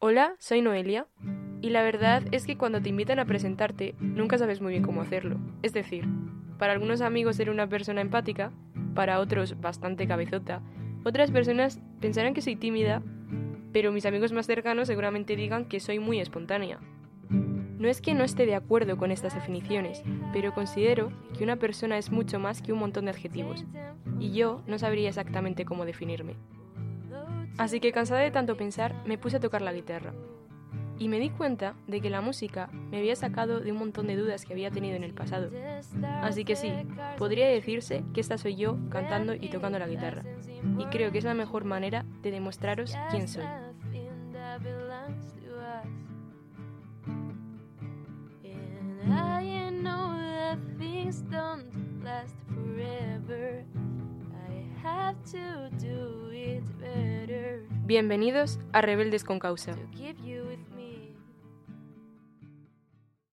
Hola, soy Noelia. Y la verdad es que cuando te invitan a presentarte, nunca sabes muy bien cómo hacerlo. Es decir, para algunos amigos ser una persona empática, para otros bastante cabezota, otras personas pensarán que soy tímida, pero mis amigos más cercanos seguramente digan que soy muy espontánea. No es que no esté de acuerdo con estas definiciones, pero considero que una persona es mucho más que un montón de adjetivos, y yo no sabría exactamente cómo definirme. Así que cansada de tanto pensar, me puse a tocar la guitarra. Y me di cuenta de que la música me había sacado de un montón de dudas que había tenido en el pasado. Así que sí, podría decirse que esta soy yo cantando y tocando la guitarra. Y creo que es la mejor manera de demostraros quién soy. Bienvenidos a Rebeldes con Causa.